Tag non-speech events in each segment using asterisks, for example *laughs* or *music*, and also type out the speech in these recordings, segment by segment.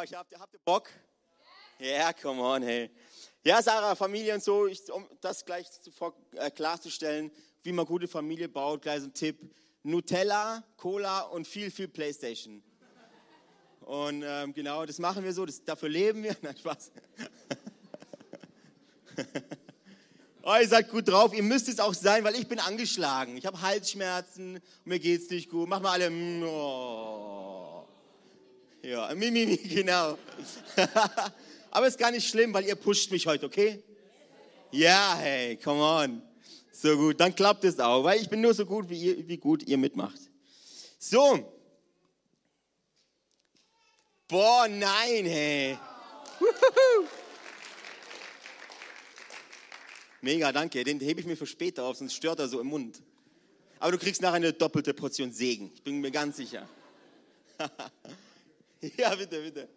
Boah, ich hab, habt ihr Bock? Ja, yeah, come on, hey. Ja, Sarah, Familie und so, ich, um das gleich zuvor äh, klarzustellen, wie man gute Familie baut, gleich so ein Tipp. Nutella, Cola und viel, viel Playstation. Und ähm, genau, das machen wir so, das, dafür leben wir. *laughs* Nein, Spaß. *laughs* oh, ihr seid gut drauf, ihr müsst es auch sein, weil ich bin angeschlagen. Ich habe Halsschmerzen, mir geht es nicht gut. Mach mal alle. Mm, oh. Ja, Mimi, mi, genau. *laughs* Aber ist gar nicht schlimm, weil ihr pusht mich heute, okay? Ja, hey, come on. So gut, dann klappt es auch, weil ich bin nur so gut, wie, ihr, wie gut ihr mitmacht. So. Boah, nein, hey. Mega, danke. Den hebe ich mir für später auf, sonst stört er so im Mund. Aber du kriegst nachher eine doppelte Portion Segen. Ich bin mir ganz sicher. *laughs* *laughs* ja, bitte, bitte.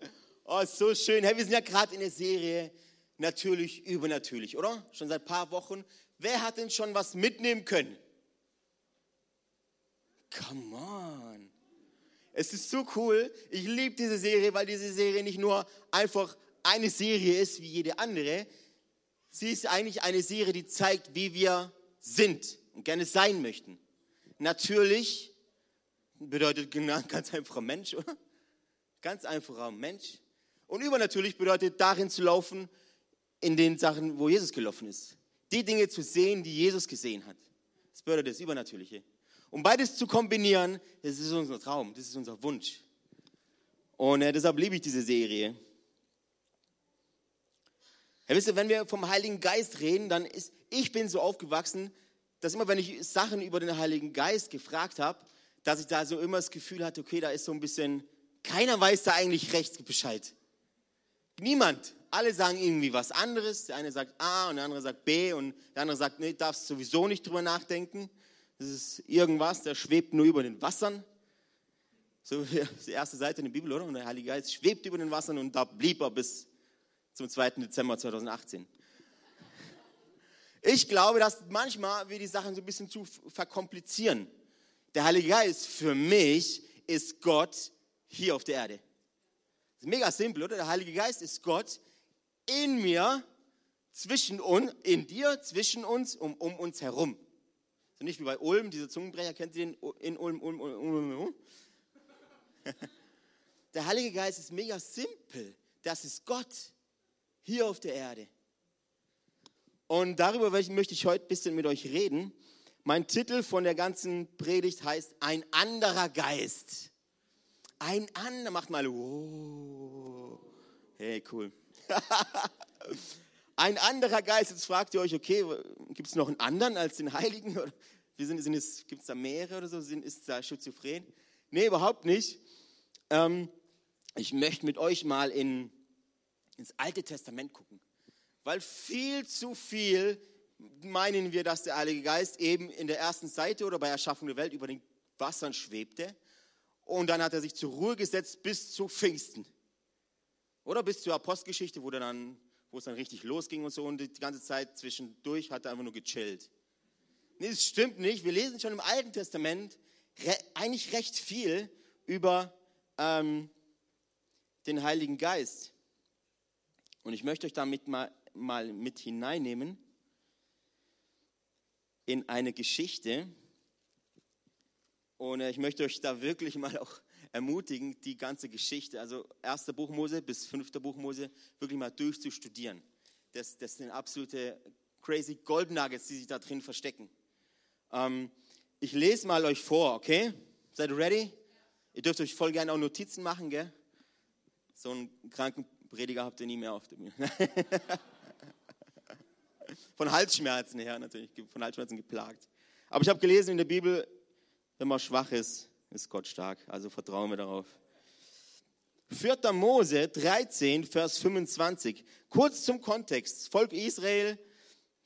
Oh, so schön. Hey, wir sind ja gerade in der Serie Natürlich übernatürlich, oder? Schon seit ein paar Wochen. Wer hat denn schon was mitnehmen können? Come on. Es ist so cool. Ich liebe diese Serie, weil diese Serie nicht nur einfach eine Serie ist wie jede andere. Sie ist eigentlich eine Serie, die zeigt, wie wir sind und gerne sein möchten. Natürlich bedeutet *laughs* ganz einfacher Mensch, oder? Ganz einfacher Mensch. Und übernatürlich bedeutet darin zu laufen in den Sachen, wo Jesus gelaufen ist die Dinge zu sehen, die Jesus gesehen hat. Das bedeutet das Übernatürliche. Um beides zu kombinieren, das ist unser Traum, das ist unser Wunsch. Und äh, deshalb liebe ich diese Serie. Ja, wisst ihr, wenn wir vom Heiligen Geist reden, dann ist, ich bin so aufgewachsen, dass immer, wenn ich Sachen über den Heiligen Geist gefragt habe, dass ich da so immer das Gefühl hatte, okay, da ist so ein bisschen, keiner weiß da eigentlich recht Bescheid. Niemand alle sagen irgendwie was anderes. Der eine sagt A und der andere sagt B und der andere sagt, nee, darfst sowieso nicht drüber nachdenken. Das ist irgendwas, der schwebt nur über den Wassern. So *laughs* die erste Seite in der Bibel, oder? Und der Heilige Geist schwebt über den Wassern und da blieb er bis zum 2. Dezember 2018. Ich glaube, dass manchmal wir die Sachen so ein bisschen zu verkomplizieren. Der Heilige Geist für mich ist Gott hier auf der Erde. Mega simpel, oder? Der Heilige Geist ist Gott in mir, zwischen uns, in dir, zwischen uns, um, um uns herum. So nicht wie bei Ulm, diese Zungenbrecher, kennt ihr den? In Ulm, Ulm, Ulm, Ulm, Ulm. *laughs* Der Heilige Geist ist mega simpel. Das ist Gott hier auf der Erde. Und darüber möchte ich heute ein bisschen mit euch reden. Mein Titel von der ganzen Predigt heißt Ein anderer Geist. Ein anderer, macht mal, oh. hey, cool. *laughs* Ein anderer Geist, jetzt fragt ihr euch, okay, gibt es noch einen anderen als den Heiligen? *laughs* Sind, sind gibt es da mehrere oder so? Sind, ist da Schizophren? Nee, überhaupt nicht. Ähm, ich möchte mit euch mal in, ins Alte Testament gucken. Weil viel zu viel meinen wir, dass der Heilige Geist eben in der ersten Seite oder bei Erschaffung der Welt über den Wassern schwebte. Und dann hat er sich zur Ruhe gesetzt bis zu Pfingsten. Oder bis zur Apostelgeschichte, wo, dann, wo es dann richtig losging und so und die ganze Zeit zwischendurch hat er einfach nur gechillt. Nee, das stimmt nicht. Wir lesen schon im Alten Testament re eigentlich recht viel über ähm, den Heiligen Geist. Und ich möchte euch damit mal, mal mit hineinnehmen in eine Geschichte. Und äh, ich möchte euch da wirklich mal auch ermutigen, die ganze Geschichte, also erster Buch Mose bis fünfter Buch Mose, wirklich mal durchzustudieren. Das, das sind absolute crazy Gold Nuggets, die sich da drin verstecken. Ähm, ich lese mal euch vor, okay? Seid ihr ready? Ihr dürft euch voll gerne auch Notizen machen, gell? So einen kranken Prediger habt ihr nie mehr auf der Bühne. *laughs* von Halsschmerzen her natürlich, von Halsschmerzen geplagt. Aber ich habe gelesen in der Bibel, wenn man schwach ist, ist Gott stark. Also vertrauen wir darauf. 4. Mose 13, Vers 25. Kurz zum Kontext. Volk Israel,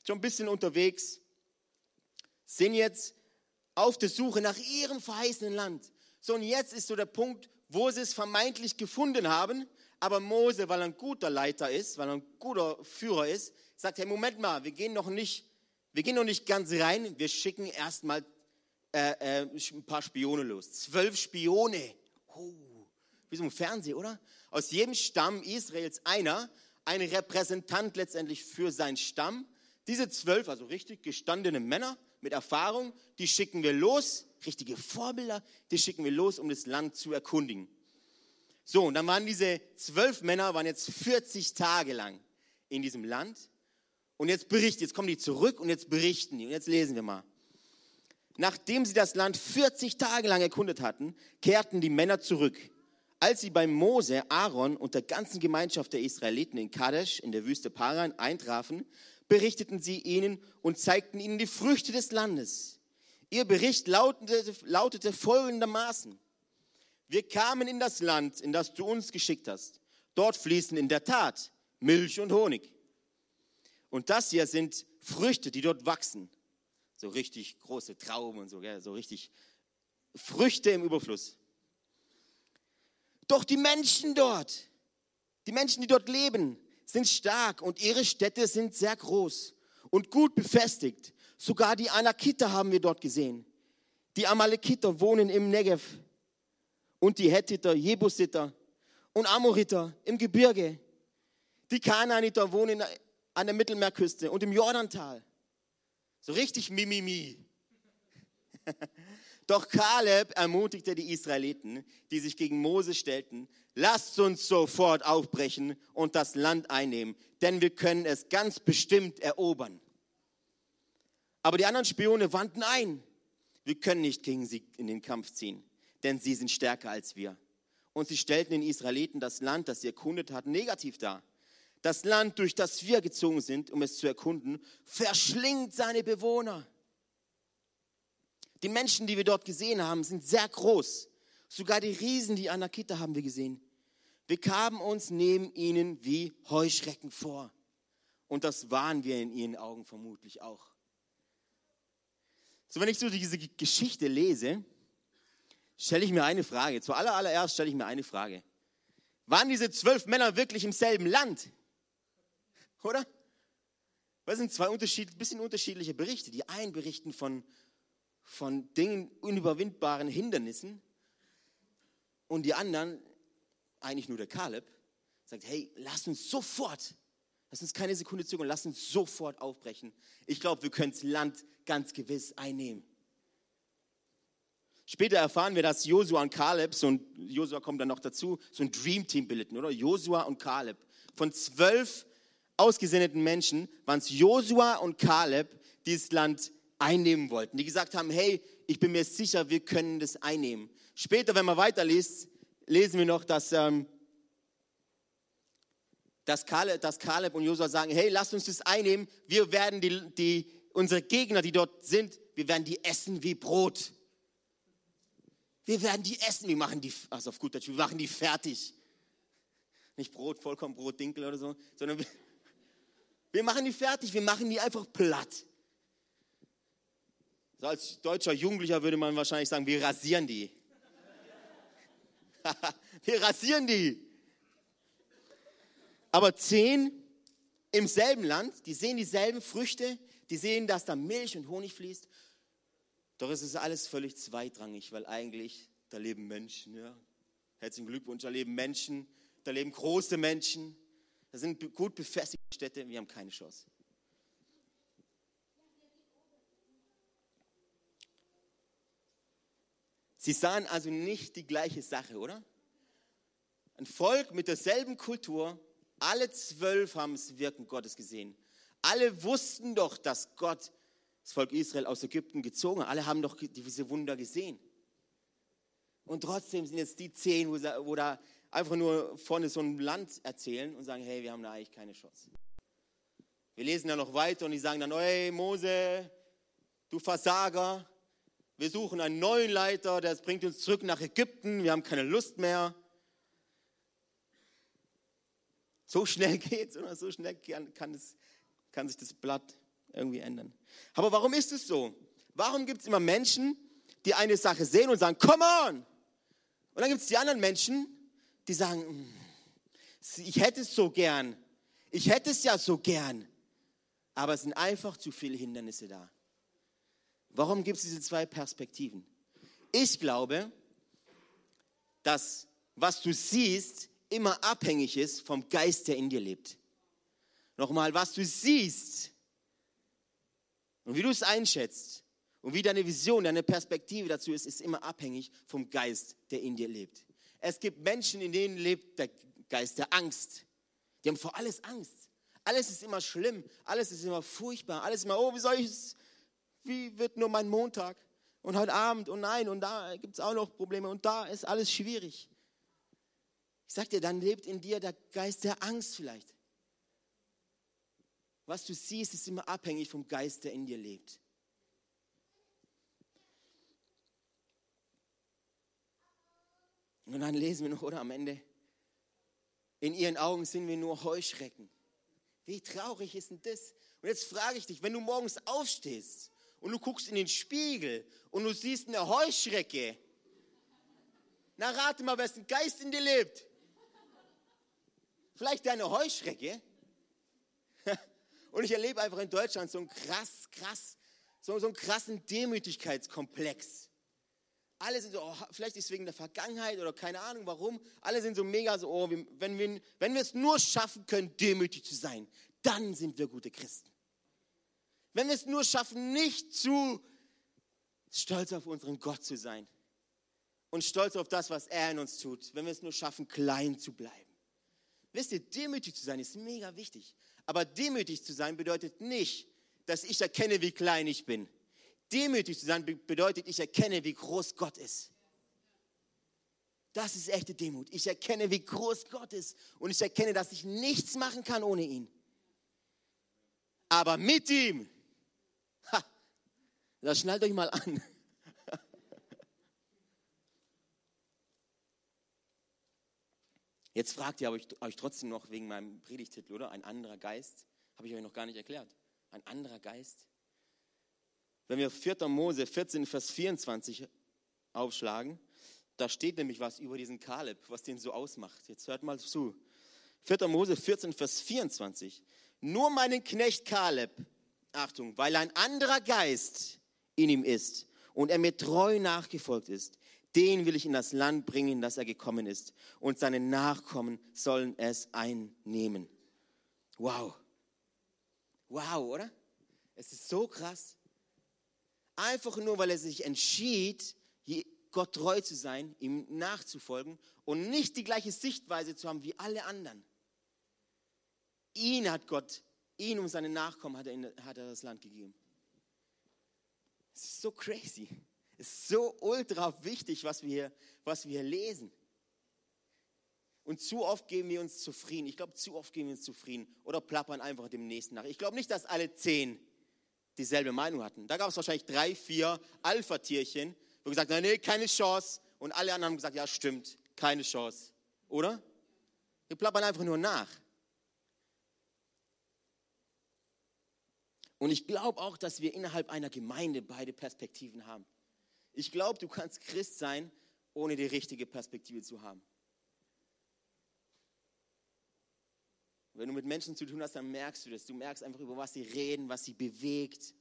schon ein bisschen unterwegs, sind jetzt auf der Suche nach ihrem verheißenen Land. So, und jetzt ist so der Punkt, wo sie es vermeintlich gefunden haben. Aber Mose, weil er ein guter Leiter ist, weil er ein guter Führer ist, sagt, hey, Moment mal, wir gehen noch nicht, wir gehen noch nicht ganz rein, wir schicken erstmal äh, äh, ein paar Spione los. Zwölf Spione. Oh, wie so ein Fernsehen, oder? Aus jedem Stamm Israels einer, ein Repräsentant letztendlich für seinen Stamm. Diese zwölf, also richtig gestandene Männer mit Erfahrung, die schicken wir los, richtige Vorbilder, die schicken wir los, um das Land zu erkundigen. So, und dann waren diese zwölf Männer, waren jetzt 40 Tage lang in diesem Land. Und jetzt berichten, jetzt kommen die zurück und jetzt berichten die. Und jetzt lesen wir mal. Nachdem sie das Land 40 Tage lang erkundet hatten, kehrten die Männer zurück. Als sie bei Mose, Aaron und der ganzen Gemeinschaft der Israeliten in Kadesh in der Wüste Paran eintrafen, berichteten sie ihnen und zeigten ihnen die Früchte des Landes. Ihr Bericht lautete, lautete folgendermaßen. Wir kamen in das Land, in das du uns geschickt hast. Dort fließen in der Tat Milch und Honig. Und das hier sind Früchte, die dort wachsen so richtig große Trauben und so, gell? so richtig Früchte im Überfluss. Doch die Menschen dort, die Menschen, die dort leben, sind stark und ihre Städte sind sehr groß und gut befestigt. Sogar die Anakiter haben wir dort gesehen. Die Amalekiter wohnen im Negev und die Hethiter, Jebusiter und Amoriter im Gebirge. Die Kanaaniter wohnen an der Mittelmeerküste und im Jordantal. So richtig Mimimi. *laughs* Doch Kaleb ermutigte die Israeliten, die sich gegen Mose stellten, lasst uns sofort aufbrechen und das Land einnehmen, denn wir können es ganz bestimmt erobern. Aber die anderen Spione wandten ein, wir können nicht gegen sie in den Kampf ziehen, denn sie sind stärker als wir. Und sie stellten den Israeliten das Land, das sie erkundet hatten, negativ dar. Das Land, durch das wir gezogen sind, um es zu erkunden, verschlingt seine Bewohner. Die Menschen, die wir dort gesehen haben, sind sehr groß. Sogar die Riesen, die Anakita, haben wir gesehen. Wir kamen uns neben ihnen wie Heuschrecken vor. Und das waren wir in ihren Augen vermutlich auch. So, wenn ich so diese Geschichte lese, stelle ich mir eine Frage. Zuallererst stelle ich mir eine Frage. Waren diese zwölf Männer wirklich im selben Land? Oder? Das sind zwei unterschied, bisschen unterschiedliche Berichte. Die einen berichten von, von Dingen, unüberwindbaren Hindernissen. Und die anderen, eigentlich nur der Kaleb, sagt, hey, lass uns sofort, lass uns keine Sekunde zögern, lass uns sofort aufbrechen. Ich glaube, wir können das Land ganz gewiss einnehmen. Später erfahren wir, dass Josua und Kaleb, so Josua kommt dann noch dazu, so ein Dream Team bildeten, oder? Josua und Kaleb. Von zwölf ausgesendeten Menschen waren es Josua und Kaleb, die das Land einnehmen wollten. Die gesagt haben, hey, ich bin mir sicher, wir können das einnehmen. Später, wenn man weiterliest, lesen wir noch, dass, ähm, dass, Kaleb, dass Kaleb und Josua sagen, hey, lasst uns das einnehmen. Wir werden die, die, unsere Gegner, die dort sind, wir werden die essen wie Brot. Wir werden die essen, wir machen die, also auf gut Deutsch, wir machen die fertig. Nicht Brot, vollkommen Brot, Dinkel oder so, sondern wir, wir machen die fertig, wir machen die einfach platt. So als deutscher Jugendlicher würde man wahrscheinlich sagen, wir rasieren die. *laughs* wir rasieren die. Aber zehn im selben Land, die sehen dieselben Früchte, die sehen, dass da Milch und Honig fließt. Doch es ist alles völlig zweitrangig, weil eigentlich da leben Menschen. Ja. Herzlichen Glückwunsch, da leben Menschen, da leben große Menschen. Das sind gut befestigte Städte, wir haben keine Chance. Sie sahen also nicht die gleiche Sache, oder? Ein Volk mit derselben Kultur, alle zwölf haben das Wirken Gottes gesehen. Alle wussten doch, dass Gott das Volk Israel aus Ägypten gezogen hat. Alle haben doch diese Wunder gesehen. Und trotzdem sind jetzt die zehn, wo da einfach nur vorne so ein Land erzählen und sagen, hey, wir haben da eigentlich keine Chance. Wir lesen dann noch weiter und die sagen dann, hey Mose, du Versager, wir suchen einen neuen Leiter, der bringt uns zurück nach Ägypten, wir haben keine Lust mehr. So schnell *laughs* geht's oder so schnell kann, kann, es, kann sich das Blatt irgendwie ändern. Aber warum ist es so? Warum gibt es immer Menschen, die eine Sache sehen und sagen, come on! Und dann gibt es die anderen Menschen, die sagen, hm, ich hätte es so gern, ich hätte es ja so gern, aber es sind einfach zu viele Hindernisse da. Warum gibt es diese zwei Perspektiven? Ich glaube, dass was du siehst, immer abhängig ist vom Geist, der in dir lebt. Nochmal, was du siehst und wie du es einschätzt und wie deine Vision, deine Perspektive dazu ist, ist immer abhängig vom Geist, der in dir lebt. Es gibt Menschen, in denen lebt der Geist der Angst. Die haben vor alles Angst. Alles ist immer schlimm, alles ist immer furchtbar, alles immer, oh, wie soll ich es, wie wird nur mein Montag? Und heute Abend und nein, und da gibt es auch noch Probleme und da ist alles schwierig. Ich sag dir, dann lebt in dir der Geist der Angst vielleicht. Was du siehst, ist immer abhängig vom Geist, der in dir lebt. Und dann lesen wir noch, oder am Ende, in ihren Augen sind wir nur Heuschrecken. Wie traurig ist denn das? Und jetzt frage ich dich, wenn du morgens aufstehst und du guckst in den Spiegel und du siehst eine Heuschrecke, na rate mal, wessen Geist in dir lebt. Vielleicht deine Heuschrecke. *laughs* Und ich erlebe einfach in Deutschland so einen krass, krass, so, so einen krassen Demütigkeitskomplex. Alle sind so, oh, vielleicht ist es wegen der Vergangenheit oder keine Ahnung warum. Alle sind so mega so, oh, wenn wir, wenn wir es nur schaffen können, demütig zu sein, dann sind wir gute Christen. Wenn wir es nur schaffen, nicht zu stolz auf unseren Gott zu sein und stolz auf das, was er in uns tut, wenn wir es nur schaffen, klein zu bleiben. Wisst ihr, demütig zu sein ist mega wichtig. Aber demütig zu sein bedeutet nicht, dass ich erkenne, wie klein ich bin. Demütig zu sein bedeutet, ich erkenne, wie groß Gott ist. Das ist echte Demut. Ich erkenne, wie groß Gott ist und ich erkenne, dass ich nichts machen kann ohne ihn. Aber mit ihm, ha, das schnallt euch mal an. Jetzt fragt ihr euch, euch trotzdem noch wegen meinem Predigtitel, oder? Ein anderer Geist. Habe ich euch noch gar nicht erklärt. Ein anderer Geist. Wenn wir 4. Mose 14, Vers 24 aufschlagen, da steht nämlich was über diesen Kaleb, was den so ausmacht. Jetzt hört mal zu. 4. Mose 14, Vers 24. Nur meinen Knecht Kaleb, Achtung, weil ein anderer Geist in ihm ist und er mir treu nachgefolgt ist, den will ich in das Land bringen, das er gekommen ist. Und seine Nachkommen sollen es einnehmen. Wow. Wow, oder? Es ist so krass. Einfach nur, weil er sich entschied, Gott treu zu sein, ihm nachzufolgen und nicht die gleiche Sichtweise zu haben wie alle anderen. Ihn hat Gott, ihn und seine Nachkommen hat er, in, hat er das Land gegeben. Es ist so crazy. Es ist so ultra wichtig, was wir, was wir hier lesen. Und zu oft geben wir uns zufrieden. Ich glaube, zu oft geben wir uns zufrieden oder plappern einfach dem Nächsten nach. Ich glaube nicht, dass alle zehn dieselbe Meinung hatten. Da gab es wahrscheinlich drei, vier Alpha-Tierchen, wo gesagt haben, nee, keine Chance. Und alle anderen haben gesagt, ja, stimmt, keine Chance. Oder? Wir plappern einfach nur nach. Und ich glaube auch, dass wir innerhalb einer Gemeinde beide Perspektiven haben. Ich glaube, du kannst Christ sein, ohne die richtige Perspektive zu haben. Wenn du mit Menschen zu tun hast, dann merkst du das. Du merkst einfach, über was sie reden, was sie bewegt.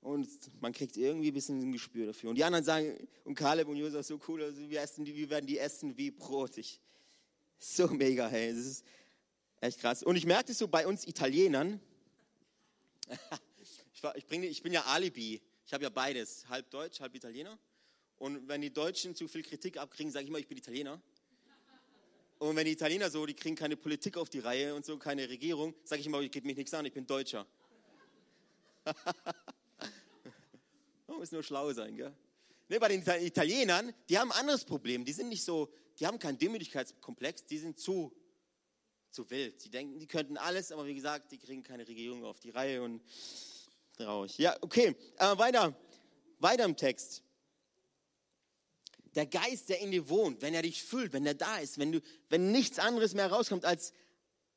Und man kriegt irgendwie ein bisschen ein Gespür dafür. Und die anderen sagen, und Kaleb und Josef, so cool, also wir, essen, wir werden die essen wie Brot. Ich, so mega, hey, das ist echt krass. Und ich merke das so bei uns Italienern. *laughs* ich, ich, bring, ich bin ja Alibi. Ich habe ja beides, halb Deutsch, halb Italiener. Und wenn die Deutschen zu viel Kritik abkriegen, sage ich immer, ich bin Italiener. Und wenn die Italiener so, die kriegen keine Politik auf die Reihe und so, keine Regierung, sage ich immer, ich geht mich nichts an, ich bin Deutscher. Man *laughs* muss nur schlau sein, gell? Nee, bei den Italienern, die haben ein anderes Problem. Die sind nicht so, die haben keinen Demütigkeitskomplex, die sind zu, zu wild. Die denken, die könnten alles, aber wie gesagt, die kriegen keine Regierung auf die Reihe und Traurig. Ja, okay. Äh, weiter. Weiter im Text. Der Geist, der in dir wohnt, wenn er dich füllt, wenn er da ist, wenn, du, wenn nichts anderes mehr rauskommt als,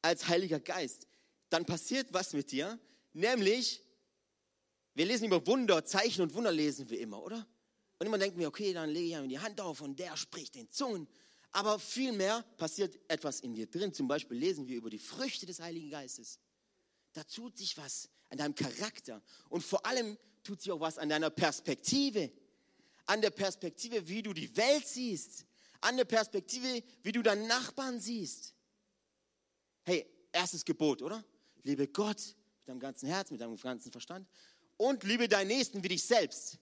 als Heiliger Geist, dann passiert was mit dir. Nämlich, wir lesen über Wunder, Zeichen und Wunder lesen wir immer, oder? Und immer denken wir, okay, dann lege ich ihm die Hand auf und der spricht in Zungen. Aber vielmehr passiert etwas in dir drin. Zum Beispiel lesen wir über die Früchte des Heiligen Geistes. Da tut sich was an deinem Charakter und vor allem tut sich auch was an deiner Perspektive, an der Perspektive, wie du die Welt siehst, andere Perspektive, wie du deinen Nachbarn siehst. Hey, erstes Gebot, oder? Liebe Gott mit deinem ganzen Herz, mit deinem ganzen Verstand und liebe deinen Nächsten wie dich selbst.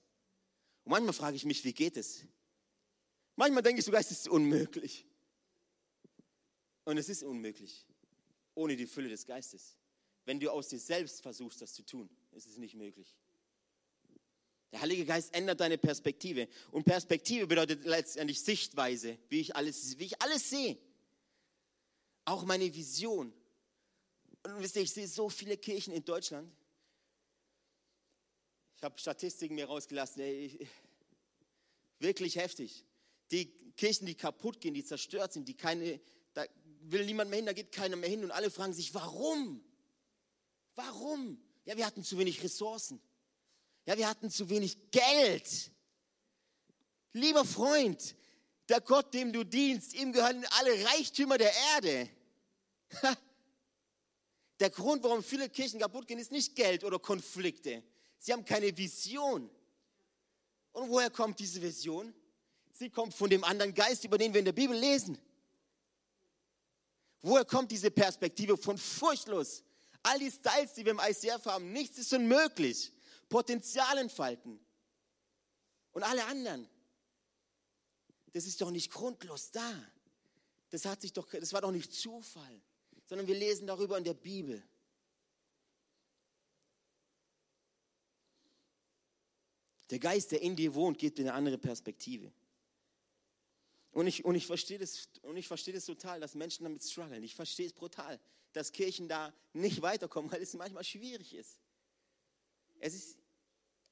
Und manchmal frage ich mich, wie geht es? Manchmal denke ich sogar, es ist unmöglich. Und es ist unmöglich, ohne die Fülle des Geistes. Wenn du aus dir selbst versuchst, das zu tun, ist es nicht möglich. Der Heilige Geist ändert deine Perspektive. Und Perspektive bedeutet letztendlich Sichtweise, wie ich alles, wie ich alles sehe. Auch meine Vision. Und wisst ihr, ich sehe so viele Kirchen in Deutschland. Ich habe Statistiken mir rausgelassen. Ey, wirklich heftig. Die Kirchen, die kaputt gehen, die zerstört sind, die keine, da will niemand mehr hin, da geht keiner mehr hin. Und alle fragen sich, warum? Warum? Ja, wir hatten zu wenig Ressourcen. Ja, wir hatten zu wenig Geld. Lieber Freund, der Gott, dem du dienst, ihm gehören alle Reichtümer der Erde. Der Grund, warum viele Kirchen kaputt gehen, ist nicht Geld oder Konflikte. Sie haben keine Vision. Und woher kommt diese Vision? Sie kommt von dem anderen Geist, über den wir in der Bibel lesen. Woher kommt diese Perspektive von furchtlos? All die Styles, die wir im ICF haben, nichts ist unmöglich. Potenzial entfalten. Und alle anderen. Das ist doch nicht grundlos da. Das, hat sich doch, das war doch nicht Zufall, sondern wir lesen darüber in der Bibel. Der Geist, der in dir wohnt, gibt dir eine andere Perspektive. Und ich, und ich verstehe das, und ich verstehe das total, dass Menschen damit strugglen. Ich verstehe es brutal, dass Kirchen da nicht weiterkommen, weil es manchmal schwierig ist. Es ist,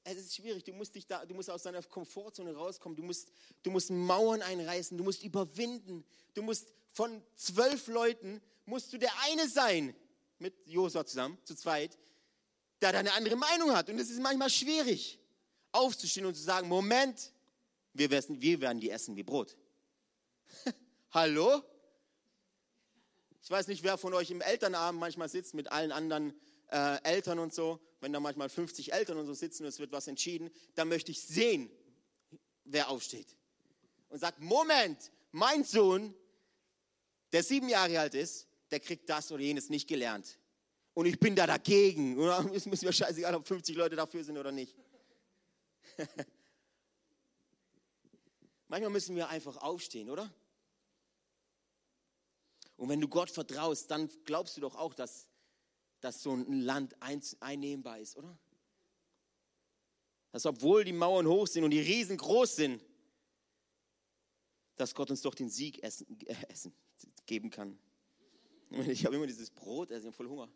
es ist schwierig. Du musst, dich da, du musst aus deiner Komfortzone rauskommen. Du musst, du musst Mauern einreißen. Du musst überwinden. Du musst von zwölf Leuten, musst du der eine sein, mit Josua zusammen, zu zweit, der da eine andere Meinung hat. Und es ist manchmal schwierig, aufzustehen und zu sagen, Moment, wir werden, wir werden die essen wie Brot. *laughs* Hallo? Ich weiß nicht, wer von euch im Elternabend manchmal sitzt mit allen anderen äh, Eltern und so. Wenn da manchmal 50 Eltern und so sitzen und es wird was entschieden, dann möchte ich sehen, wer aufsteht. Und sagt, Moment, mein Sohn, der sieben Jahre alt ist, der kriegt das oder jenes nicht gelernt. Und ich bin da dagegen. *laughs* Es ist mir scheißegal, ob 50 Leute dafür sind oder nicht. *laughs* Manchmal müssen wir einfach aufstehen, oder? Und wenn du Gott vertraust, dann glaubst du doch auch, dass, dass so ein Land einnehmbar ist, oder? Dass obwohl die Mauern hoch sind und die Riesen groß sind, dass Gott uns doch den Sieg essen, äh, essen geben kann. Ich habe immer dieses Brot, also ich habe voll Hunger.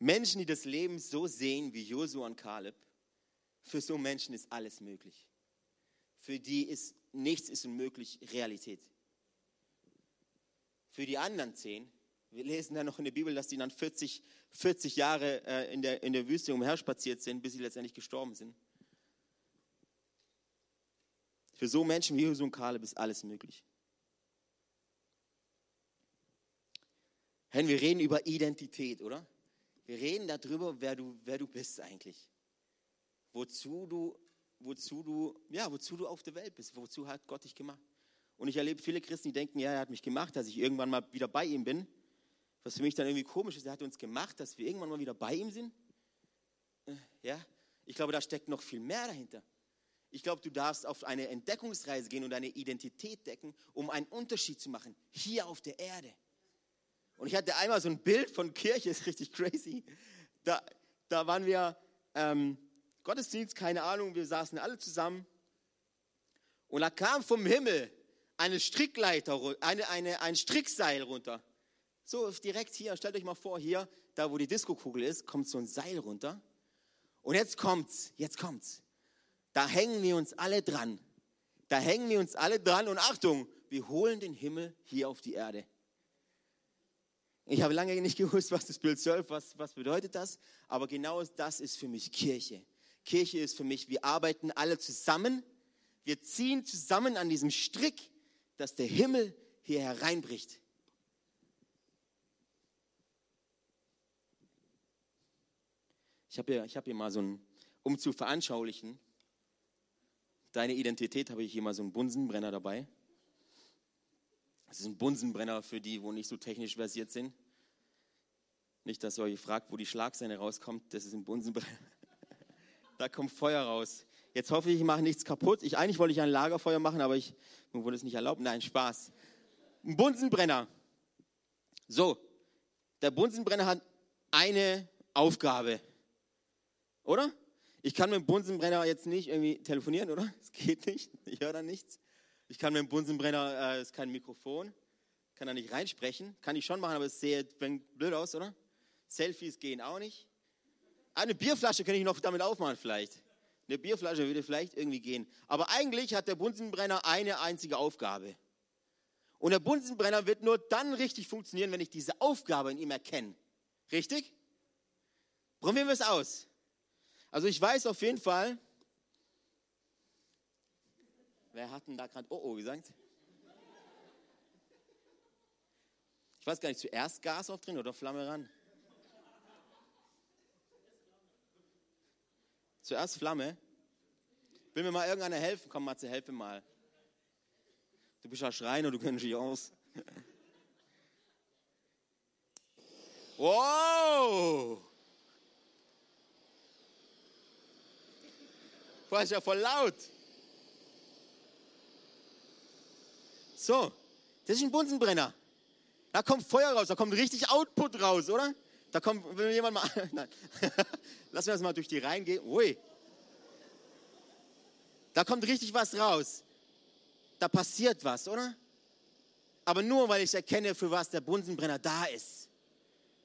Menschen, die das Leben so sehen wie Josua und Kaleb, für so Menschen ist alles möglich für die ist nichts ist unmöglich Realität. Für die anderen zehn, wir lesen dann noch in der Bibel, dass die dann 40, 40 Jahre äh, in, der, in der Wüste umherspaziert sind, bis sie letztendlich gestorben sind. Für so Menschen wie Josua und Kaleb ist alles möglich. Wir reden über Identität, oder? Wir reden darüber, wer du, wer du bist eigentlich. Wozu du wozu du, ja, wozu du auf der Welt bist, wozu hat Gott dich gemacht. Und ich erlebe viele Christen, die denken, ja, er hat mich gemacht, dass ich irgendwann mal wieder bei ihm bin. Was für mich dann irgendwie komisch ist, er hat uns gemacht, dass wir irgendwann mal wieder bei ihm sind. Äh, ja, ich glaube, da steckt noch viel mehr dahinter. Ich glaube, du darfst auf eine Entdeckungsreise gehen und deine Identität decken, um einen Unterschied zu machen, hier auf der Erde. Und ich hatte einmal so ein Bild von Kirche, ist richtig crazy. Da, da waren wir, ähm, Gottesdienst, keine Ahnung, wir saßen alle zusammen. Und da kam vom Himmel eine Strickleiter, eine, eine, ein Strickseil runter. So direkt hier, stellt euch mal vor, hier, da wo die Diskokugel ist, kommt so ein Seil runter. Und jetzt kommt's, jetzt kommt's. Da hängen wir uns alle dran. Da hängen wir uns alle dran und Achtung, wir holen den Himmel hier auf die Erde. Ich habe lange nicht *laughs* gewusst, was das Bild soll, was, was bedeutet das, aber genau das ist für mich Kirche. Kirche ist für mich, wir arbeiten alle zusammen, wir ziehen zusammen an diesem Strick, dass der Himmel hier hereinbricht. Ich habe hier, hab hier mal so ein, um zu veranschaulichen, deine Identität habe ich hier mal so einen Bunsenbrenner dabei. Das ist ein Bunsenbrenner für die, wo nicht so technisch versiert sind. Nicht, dass ihr euch fragt, wo die Schlagsehne rauskommt. Das ist ein Bunsenbrenner. *laughs* da kommt Feuer raus. Jetzt hoffe ich, ich mache nichts kaputt. Ich, eigentlich wollte ich ein Lagerfeuer machen, aber ich, mir wurde es nicht erlaubt. Nein, Spaß. Ein Bunsenbrenner. So, der Bunsenbrenner hat eine Aufgabe. Oder? Ich kann mit dem Bunsenbrenner jetzt nicht irgendwie telefonieren, oder? *laughs* Es geht nicht. Ich höre da nichts. Ich kann mit dem Bunsenbrenner, äh, ist kein Mikrofon, kann da nicht reinsprechen. Kann ich schon machen, aber es sieht blöd aus, oder? Selfies gehen auch nicht. Eine Bierflasche könnte ich noch damit aufmachen vielleicht. Eine Bierflasche würde vielleicht irgendwie gehen. Aber eigentlich hat der Bunsenbrenner eine einzige Aufgabe. Und der Bunsenbrenner wird nur dann richtig funktionieren, wenn ich diese Aufgabe in ihm erkenne. Richtig? Probieren wir es aus. Also ich weiß auf jeden Fall, wer hat denn da gerade Oh oh gesagt? Ich weiß gar nicht, zuerst Gas aufdrehen oder Flamme ran? Zuerst Flamme. Will mir mal irgendeiner helfen? Komm, Matze, helfe mal. Du bist ja Schreiner, du kennst dich aus. *laughs* Wow! War ja voll laut. So, das ist ein Bunsenbrenner. Da kommt Feuer raus, da kommt richtig Output raus, oder? Da kommt, will jemand mal, *laughs* nein, *laughs* lassen wir das mal durch die Reihen gehen. Ui. Da kommt richtig was raus. Da passiert was, oder? Aber nur, weil ich erkenne, für was der Bunsenbrenner da ist.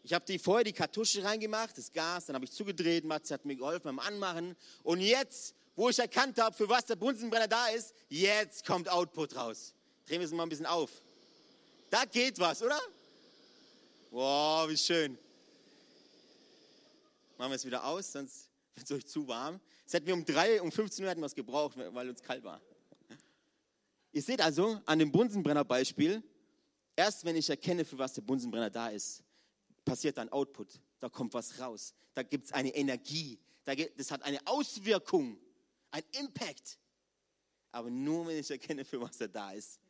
Ich habe die vorher die Kartusche reingemacht, das Gas, dann habe ich zugedreht, Matze hat mir geholfen beim Anmachen. Und jetzt, wo ich erkannt habe, für was der Bunsenbrenner da ist, jetzt kommt Output raus. Drehen wir es mal ein bisschen auf. Da geht was, oder? Wow, wie schön. Machen wir es wieder aus, sonst wird es euch zu warm. Es hätten wir um drei, um 15 Uhr hätten wir es gebraucht, weil uns kalt war. Ihr seht also an dem Bunsenbrenner-Beispiel, erst wenn ich erkenne, für was der Bunsenbrenner da ist, passiert ein Output. Da kommt was raus. Da gibt es eine Energie. Das hat eine Auswirkung, ein Impact. Aber nur, wenn ich erkenne, für was er da ist.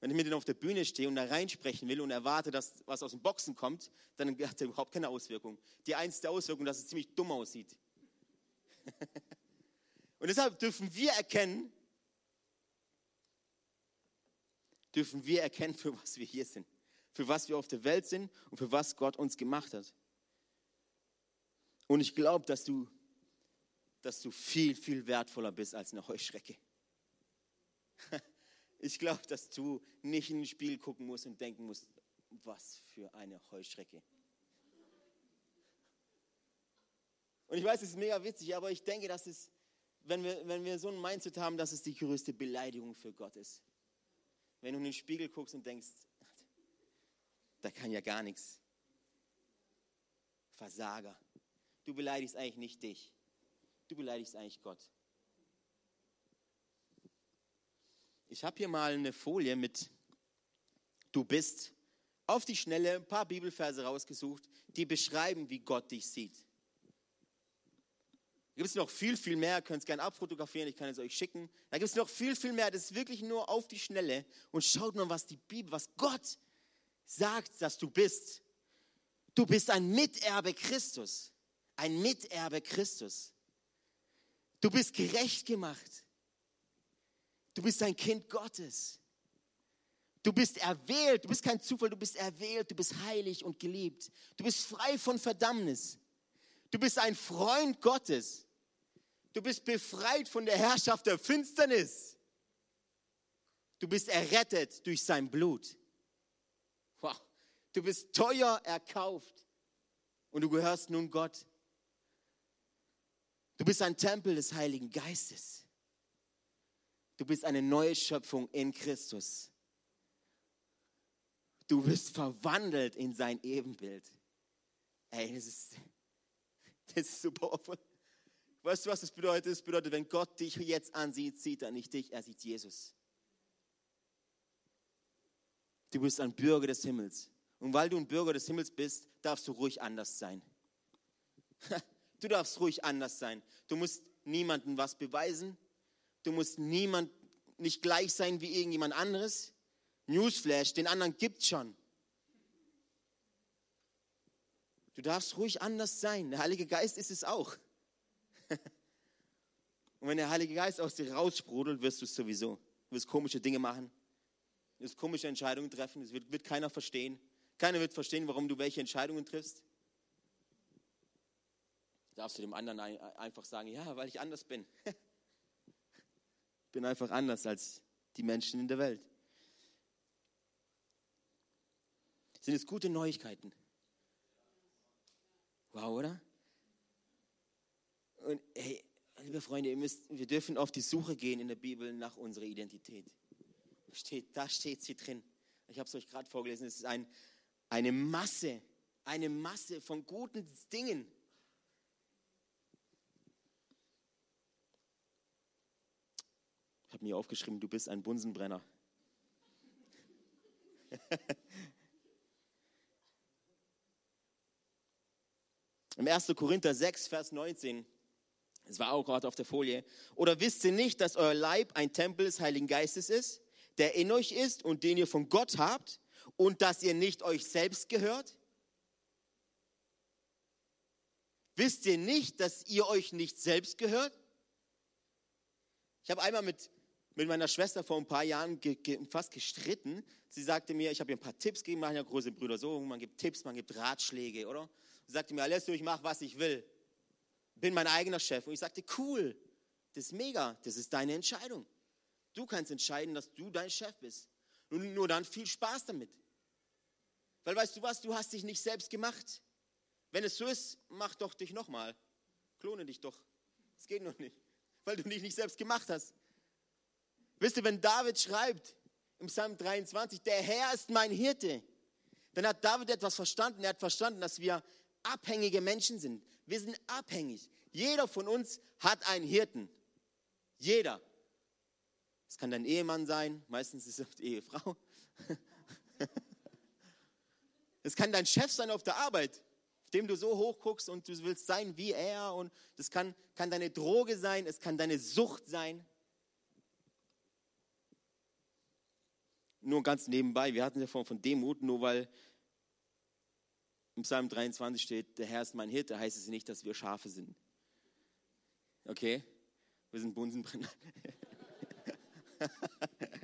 Wenn ich mit denen auf der Bühne stehe und da reinsprechen will und erwarte, dass was aus dem Boxen kommt, dann *laughs* hat er überhaupt keine Auswirkung. Die einzige Auswirkung, dass es ziemlich dumm aussieht. *laughs* und deshalb dürfen wir erkennen, dürfen wir erkennen, für was wir hier sind, für was wir auf der Welt sind und für was Gott uns gemacht hat. Und ich glaube, dass du, dass du viel, viel wertvoller bist als eine Heuschrecke. *laughs* Ich glaube, dass du nicht in den Spiegel gucken musst und denken musst, was für eine Heuschrecke. Und ich weiß, es ist mega witzig, aber ich denke, dass es, wenn wir, wenn wir so ein Mindset haben, dass es die größte Beleidigung für Gott ist. Wenn du in den Spiegel guckst und denkst, da kann ja gar nichts. Versager. Du beleidigst eigentlich nicht dich. Du beleidigst eigentlich Gott. Ich habe hier mal eine Folie mit Du bist auf die Schnelle ein paar Bibelverse rausgesucht, die beschreiben, wie Gott dich sieht. Da gibt es noch viel, viel mehr, könnt es gerne abfotografieren, ich kann es euch schicken. Da gibt es noch viel, viel mehr, das ist wirklich nur auf die Schnelle. Und schaut mal, was die Bibel, was Gott sagt, dass du bist. Du bist ein Miterbe Christus. Ein Miterbe Christus. Du bist gerecht gemacht. Du bist ein Kind Gottes. Du bist erwählt, du bist kein Zufall, du bist erwählt, du bist heilig und geliebt. Du bist frei von Verdammnis. Du bist ein Freund Gottes. Du bist befreit von der Herrschaft der Finsternis. Du bist errettet durch sein Blut. Wow. Du bist teuer erkauft und du gehörst nun Gott. Du bist ein Tempel des Heiligen Geistes. Du bist eine neue Schöpfung in Christus. Du bist verwandelt in sein Ebenbild. Ey, das ist, *laughs* das ist so powerful. Weißt du, was das bedeutet? Das bedeutet, wenn Gott dich jetzt ansieht, sieht er nicht dich, er sieht Jesus. Du bist ein Bürger des Himmels. Und weil du ein Bürger des Himmels bist, darfst du ruhig anders sein. *laughs* Du darfst ruhig anders sein. Du musst niemandem was beweisen. Du musst niemand nicht gleich sein wie irgendjemand anderes. Newsflash, den anderen gibt's schon. Du darfst ruhig anders sein. Der Heilige Geist ist es auch. *laughs* Und wenn der Heilige Geist aus dir raussprudelt, wirst du es sowieso. Du wirst komische Dinge machen. Du wirst komische Entscheidungen treffen. Es wird, wird keiner verstehen. Keiner wird verstehen, warum du welche Entscheidungen triffst. Darfst du dem anderen einfach sagen, ja, weil ich anders bin. *laughs* ich bin einfach anders als die Menschen in der Welt. Sind es gute Neuigkeiten? Wow, oder? Und hey, liebe Freunde, müsst, wir dürfen auf die Suche gehen in der Bibel nach unserer Identität. Steht, da steht sie drin. Ich habe es euch gerade vorgelesen. Es ist ein, eine Masse, eine Masse von guten Dingen. Habe mir aufgeschrieben, du bist ein Bunsenbrenner. *laughs* Im 1. Korinther 6, Vers 19, es war auch gerade auf der Folie, oder wisst ihr nicht, dass euer Leib ein Tempel des Heiligen Geistes ist, der in euch ist und den ihr von Gott habt und dass ihr nicht euch selbst gehört? Wisst ihr nicht, dass ihr euch nicht selbst gehört? Ich habe einmal mit, mit meiner Schwester vor ein paar Jahren ge, ge, fast gestritten. Sie sagte mir, ich habe ihr ein paar Tipps gegeben, machen ja große Brüder so, man gibt Tipps, man gibt Ratschläge, oder? Sie sagte mir, Alessio, ich mache, was ich will. Bin mein eigener Chef. Und ich sagte, cool, das ist mega, das ist deine Entscheidung. Du kannst entscheiden, dass du dein Chef bist. Und nur dann viel Spaß damit. Weil weißt du was, du hast dich nicht selbst gemacht. Wenn es so ist, mach doch dich nochmal. Klone dich doch. Es geht noch nicht, weil du dich nicht selbst gemacht hast. Wisst ihr, wenn David schreibt im Psalm 23, der Herr ist mein Hirte, dann hat David etwas verstanden. Er hat verstanden, dass wir abhängige Menschen sind. Wir sind abhängig. Jeder von uns hat einen Hirten. Jeder. Es kann dein Ehemann sein, meistens ist es die Ehefrau. *laughs* Es kann dein Chef sein auf der Arbeit, auf dem du so hoch guckst und du willst sein wie er. Und das kann, kann deine Droge sein, es kann deine Sucht sein. Nur ganz nebenbei, wir hatten ja vorhin von Demut, nur weil im Psalm 23 steht, der Herr ist mein Hirte, heißt es nicht, dass wir Schafe sind. Okay? Wir sind Bunsenbrenner. *laughs*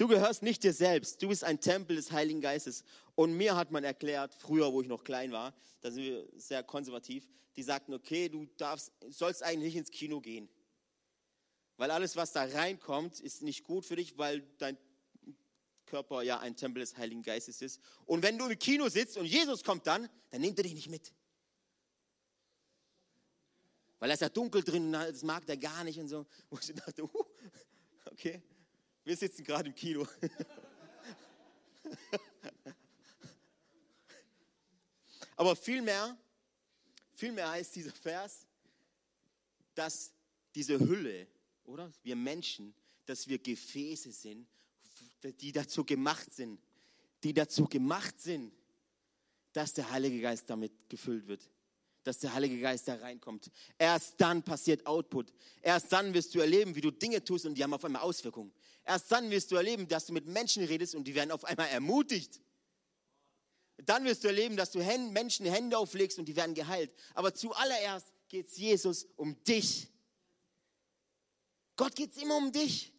Du gehörst nicht dir selbst. Du bist ein Tempel des Heiligen Geistes. Und mir hat man erklärt, früher, wo ich noch klein war, da sind wir sehr konservativ, die sagten, okay, du darfst, sollst eigentlich nicht ins Kino gehen. Weil alles, was da reinkommt, ist nicht gut für dich, weil dein Körper ja ein Tempel des Heiligen Geistes ist. Und wenn du im Kino sitzt und Jesus kommt dann, dann nimmt er dich nicht mit. Weil er ist ja dunkel drin, das mag der gar nicht und so. Wo ich dachte, uh, okay, wir sitzen gerade im Kino. *laughs* Aber vielmehr, vielmehr heißt dieser Vers, dass diese Hülle, oder? Wir Menschen, dass wir Gefäße sind die dazu gemacht sind, die dazu gemacht sind, dass der Heilige Geist damit gefüllt wird, dass der Heilige Geist da reinkommt. Erst dann passiert Output. Erst dann wirst du erleben, wie du Dinge tust und die haben auf einmal Auswirkungen. Erst dann wirst du erleben, dass du mit Menschen redest und die werden auf einmal ermutigt. Dann wirst du erleben, dass du Menschen Hände auflegst und die werden geheilt. Aber zuallererst geht es Jesus um dich. Gott geht es immer um dich.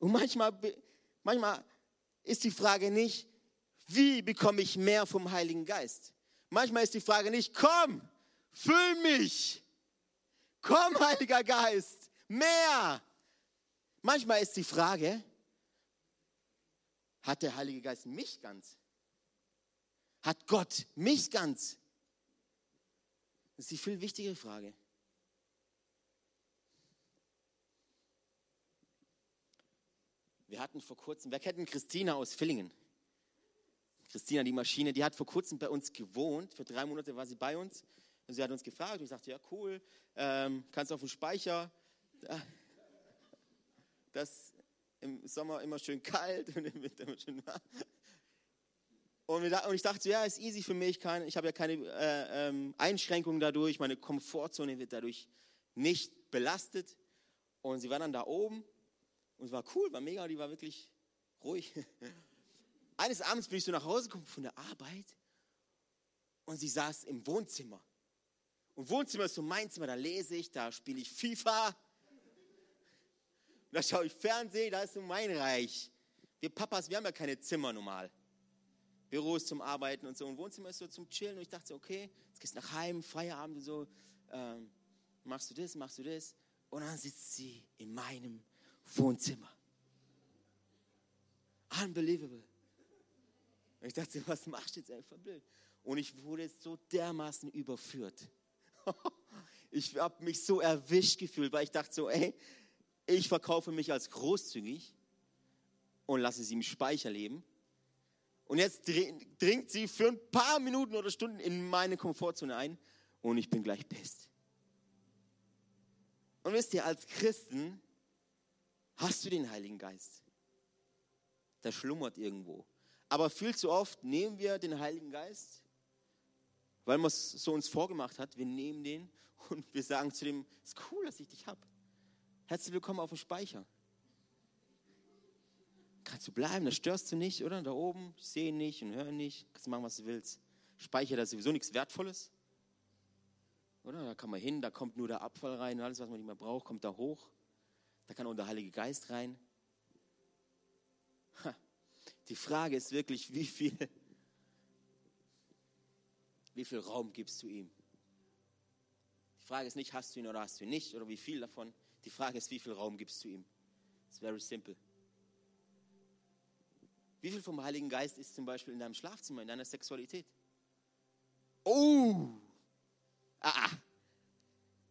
Und manchmal, manchmal ist die Frage nicht, wie bekomme ich mehr vom Heiligen Geist? Manchmal ist die Frage nicht, komm, füll mich. Komm, Heiliger Geist, mehr. Manchmal ist die Frage, hat der Heilige Geist mich ganz? Hat Gott mich ganz? Das ist die viel wichtigere Frage. Wir hatten vor kurzem, wer kennt Christina aus Villingen? Christina, die Maschine, die hat vor kurzem bei uns gewohnt. Für drei Monate war sie bei uns. Und sie hat uns gefragt. Ich sagte, ja, cool. Ähm, kannst du auf dem Speicher. Das im Sommer immer schön kalt und im Winter immer schön warm. Und, ich dachte, ja, ist easy für mich, ich habe ja keine äh, ähm, Einschränkungen dadurch, meine Komfortzone wird dadurch nicht belastet. Und sie war dann da oben und es war cool, war mega, die war wirklich ruhig. *laughs* Eines Abends bin ich so nach Hause gekommen von der Arbeit und sie saß im Wohnzimmer. Und Wohnzimmer ist so mein Zimmer, da lese ich, da spiele ich FIFA, da schaue ich Fernsehen, da ist so mein Reich. Wir Papas, wir haben ja keine Zimmer normal. Büros zum Arbeiten und so. Und Wohnzimmer ist so zum Chillen. Und ich dachte, okay, jetzt gehst du nach Heim, Feierabend und so. Ähm, machst du das, machst du das. Und dann sitzt sie in meinem Wohnzimmer. Unbelievable. Ich dachte, was machst du jetzt einfach blöd? Und ich wurde so dermaßen überführt. *laughs* Ich habe mich so erwischt gefühlt, weil ich dachte so, ey, ich verkaufe mich als großzügig und lasse sie im Speicher leben. Und jetzt dringt sie für ein paar Minuten oder Stunden in meine Komfortzone ein und ich bin gleich best. Und wisst ihr, als Christen hast du den Heiligen Geist. Der schlummert irgendwo. Aber viel zu oft nehmen wir den Heiligen Geist, weil man es so uns vorgemacht hat. Wir nehmen den *laughs* und wir sagen zu dem, es ist cool, dass ich dich habe. Herzlich willkommen auf dem Speicher. Kannst du bleiben, da störst du nicht, oder? Da oben, ich sehe nicht und höre nicht. Kannst du machen, was du willst. Speicher, da ist sowieso nichts Wertvolles. Oder? Da kann man hin, da kommt nur der Abfall rein, alles, was man nicht mehr braucht, kommt da hoch. Da kann auch der Heilige Geist rein. Die Frage ist wirklich, wie viel, wie viel Raum gibst du ihm? Die Frage ist nicht, hast du ihn oder hast du ihn nicht, oder wie viel davon. Die Frage ist, wie viel Raum gibst du ihm? It's very simple. Wie viel vom Heiligen Geist ist zum Beispiel in deinem Schlafzimmer, in deiner Sexualität? Oh! Ah, ah.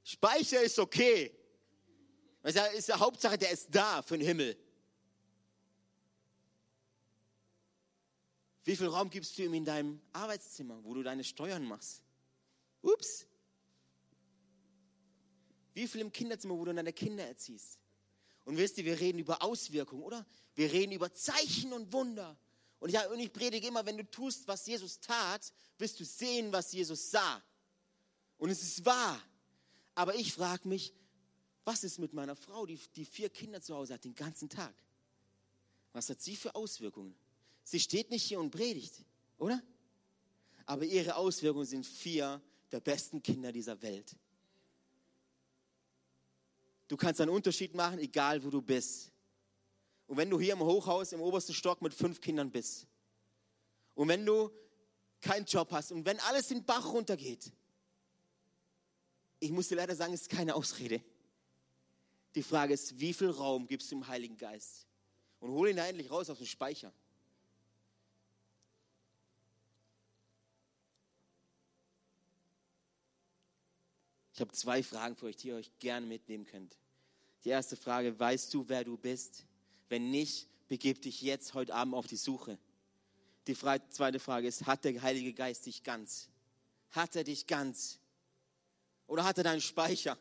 Speicher ist okay. Das ist ja Hauptsache, der ist da für den Himmel. Wie viel Raum gibst du ihm in deinem Arbeitszimmer, wo du deine Steuern machst? Ups. Wie viel im Kinderzimmer, wo du deine Kinder erziehst? Und wisst ihr, wir reden über Auswirkungen, oder? Wir reden über Zeichen und Wunder. Und ich, und ich predige immer, wenn du tust, was Jesus tat, wirst du sehen, was Jesus sah. Und es ist wahr. Aber ich frage mich, was ist mit meiner Frau, die, die vier Kinder zu Hause hat, den ganzen Tag? Was hat sie für Auswirkungen? Sie steht nicht hier und predigt, oder? Aber ihre Auswirkungen sind vier der besten Kinder dieser Welt. Du kannst einen Unterschied machen, egal wo du bist. Und wenn du hier im Hochhaus im obersten Stock mit fünf Kindern bist und wenn du keinen Job hast und wenn alles den Bach runtergeht, ich muss dir leider sagen, es ist keine Ausrede. Die Frage ist, wie viel Raum gibst du dem Heiligen Geist? Und hol ihn da endlich raus aus dem Speicher. Ich habe zwei Fragen für euch, die ihr euch gerne mitnehmen könnt. Die erste Frage, weißt du, wer du bist? Wenn nicht, begib dich jetzt heute Abend auf die Suche. Die zweite Frage ist, hat der Heilige Geist dich ganz? Hat er dich ganz? Oder hat er deinen Speicher?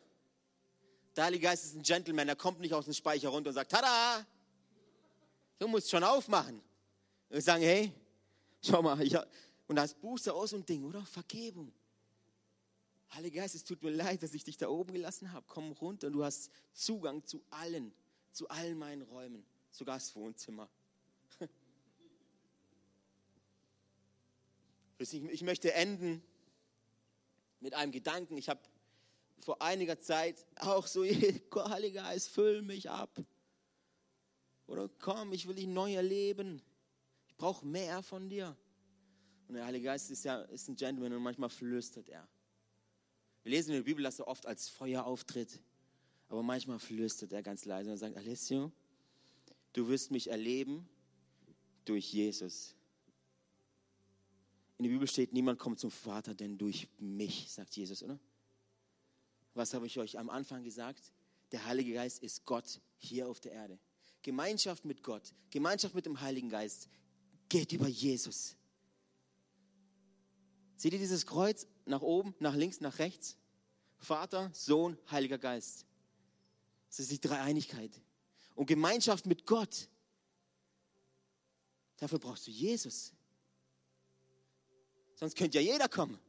Der Heilige Geist ist ein Gentleman, der kommt nicht aus dem Speicher runter und sagt, tada, du musst schon aufmachen. Und sagen, hey, schau mal, ich, und da ist Buße aus und Ding, oder? Vergebung. Heiliger Geist, es tut mir leid, dass ich dich da oben gelassen habe. Komm runter und du hast Zugang zu allen, zu allen meinen Räumen, sogar das Wohnzimmer. *laughs* Ich möchte enden mit einem Gedanken. Ich habe vor einiger Zeit auch so, *laughs* Heiliger Geist, füll mich ab. Oder komm, ich will dich neu erleben. Ich brauche mehr von dir. Und der Heilige Geist ist ja ist ein Gentleman und manchmal flüstert er. Wir lesen in der Bibel, dass er oft als Feuer auftritt, aber manchmal flüstert er ganz leise und sagt, Alessio, du wirst mich erleben durch Jesus. In der Bibel steht, niemand kommt zum Vater, denn durch mich, sagt Jesus, oder? Was habe ich euch am Anfang gesagt? Der Heilige Geist ist Gott hier auf der Erde. Gemeinschaft mit Gott, Gemeinschaft mit dem Heiligen Geist geht über Jesus. Seht ihr dieses Kreuz? nach oben, nach links, nach rechts. Vater, Sohn, Heiliger Geist. Das ist die Dreieinigkeit. Und Gemeinschaft mit Gott. Dafür brauchst du Jesus. Sonst könnte ja jeder kommen.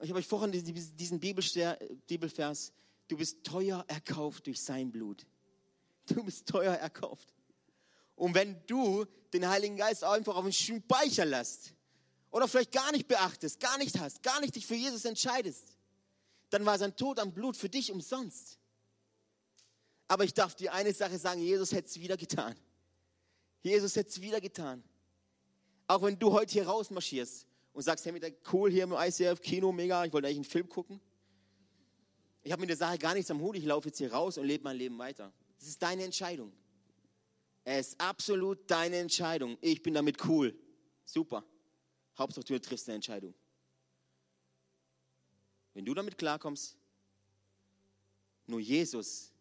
Ich habe euch vorhin diesen Bibelvers, du bist teuer erkauft durch sein Blut. Du bist teuer erkauft. Und wenn du den Heiligen Geist einfach auf den Speicher lässt oder vielleicht gar nicht beachtest, gar nicht hast, gar nicht dich für Jesus entscheidest, dann war sein Tod am Blut für dich umsonst. Aber ich darf dir eine Sache sagen, Jesus hätte es wieder getan. Jesus hätte es wieder getan. Auch wenn du heute hier rausmarschierst und sagst, hey, cool hier im ICF Kino, mega, ich wollte eigentlich einen Film gucken. Ich habe mit der Sache gar nichts am Hut, ich laufe jetzt hier raus und lebe mein Leben weiter. Das ist deine Entscheidung. Es ist absolut deine Entscheidung. Ich bin damit cool. Super. Hauptsache du triffst eine Entscheidung. Wenn du damit klarkommst, nur Jesus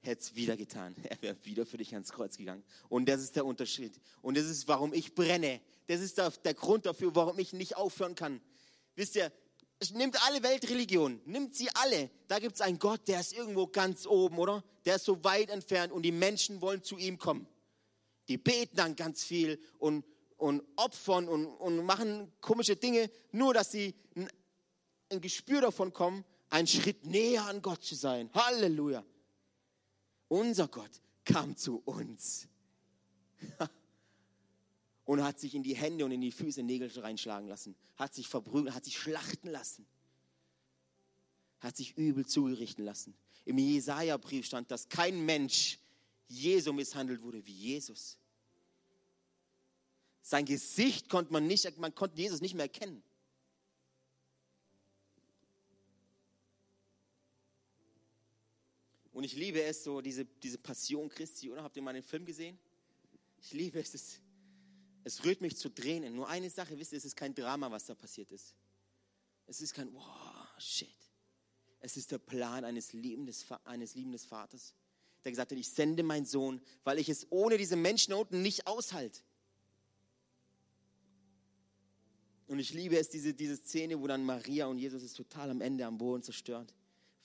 hätte es wieder getan. *laughs* Er wäre wieder für dich ans Kreuz gegangen. Und das ist der Unterschied. Und das ist, warum ich brenne. Das ist der, Grund dafür, warum ich nicht aufhören kann. Wisst ihr, nimmt alle Weltreligionen, nimmt sie alle. Da gibt es einen Gott, der ist irgendwo ganz oben, oder? Der ist so weit entfernt und die Menschen wollen zu ihm kommen. Die beten dann ganz viel und, und opfern und, und machen komische Dinge, nur dass sie ein, ein Gespür davon kommen, einen Schritt näher an Gott zu sein. Halleluja. Unser Gott kam zu uns *laughs* und hat sich in die Hände und in die Füße Nägel reinschlagen lassen, hat sich verprügelt, hat sich schlachten lassen, hat sich übel zugerichten lassen. Im Jesaja-Brief stand, dass kein Mensch je so misshandelt wurde wie Jesus. Sein Gesicht konnte man nicht, man konnte Jesus nicht mehr erkennen. Und ich liebe es so, diese, diese Passion Christi, oder? Habt ihr mal den Film gesehen? Ich liebe es. Es, es rührt mich zu Tränen. Nur eine Sache, wisst ihr, es ist kein Drama, was da passiert ist. Es ist kein, wow, shit. Es ist der Plan eines liebendes, eines liebenden Vaters, der gesagt hat, ich sende meinen Sohn, weil ich es ohne diese Menschen unten nicht aushalte. Und ich liebe es, diese, diese Szene, wo dann Maria und Jesus ist total am Ende am Boden zerstört.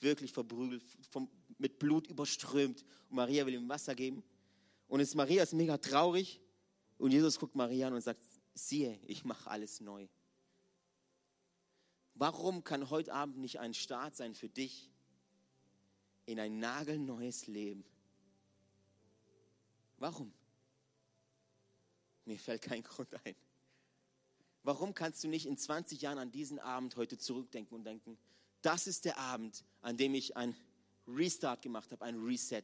Wirklich verprügelt, vom, mit Blut überströmt. Und Maria will ihm Wasser geben. Und es, Maria ist mega traurig. Und Jesus guckt Maria an und sagt, siehe, ich mache alles neu. Warum kann heute Abend nicht ein Start sein für dich in ein nagelneues Leben? Warum? Mir fällt kein *laughs* Grund ein. Warum kannst du nicht in 20 Jahren an diesen Abend heute zurückdenken und denken, das ist der Abend, an dem ich ein Restart gemacht habe, ein Reset.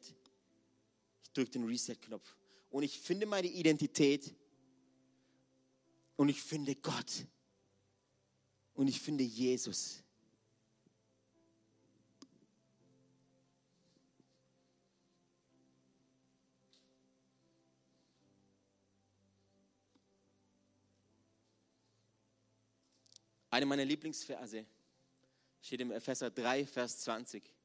Ich drücke den Reset-Knopf und ich finde meine Identität und ich finde Gott und ich finde Jesus. Eine meiner Lieblingsverse steht im Epheser 3, Vers 20.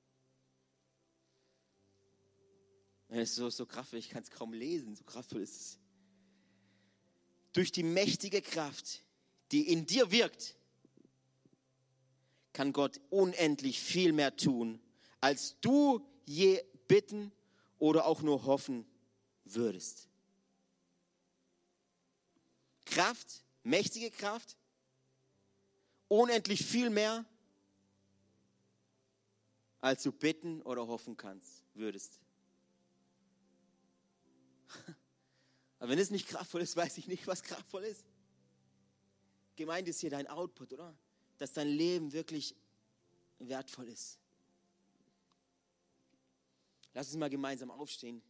Es ist so, so kraftvoll, ich kann es kaum lesen, so kraftvoll ist es. Durch die mächtige Kraft, die in dir wirkt, kann Gott unendlich viel mehr tun, als du je bitten oder auch nur hoffen würdest. Kraft, mächtige Kraft, unendlich viel mehr, als du bitten oder hoffen kannst, würdest. Aber wenn es nicht kraftvoll ist, *laughs* weiß ich nicht, was kraftvoll ist. Gemeint ist hier dein Output, oder? Dass dein Leben wirklich wertvoll ist. Lass uns mal gemeinsam aufstehen.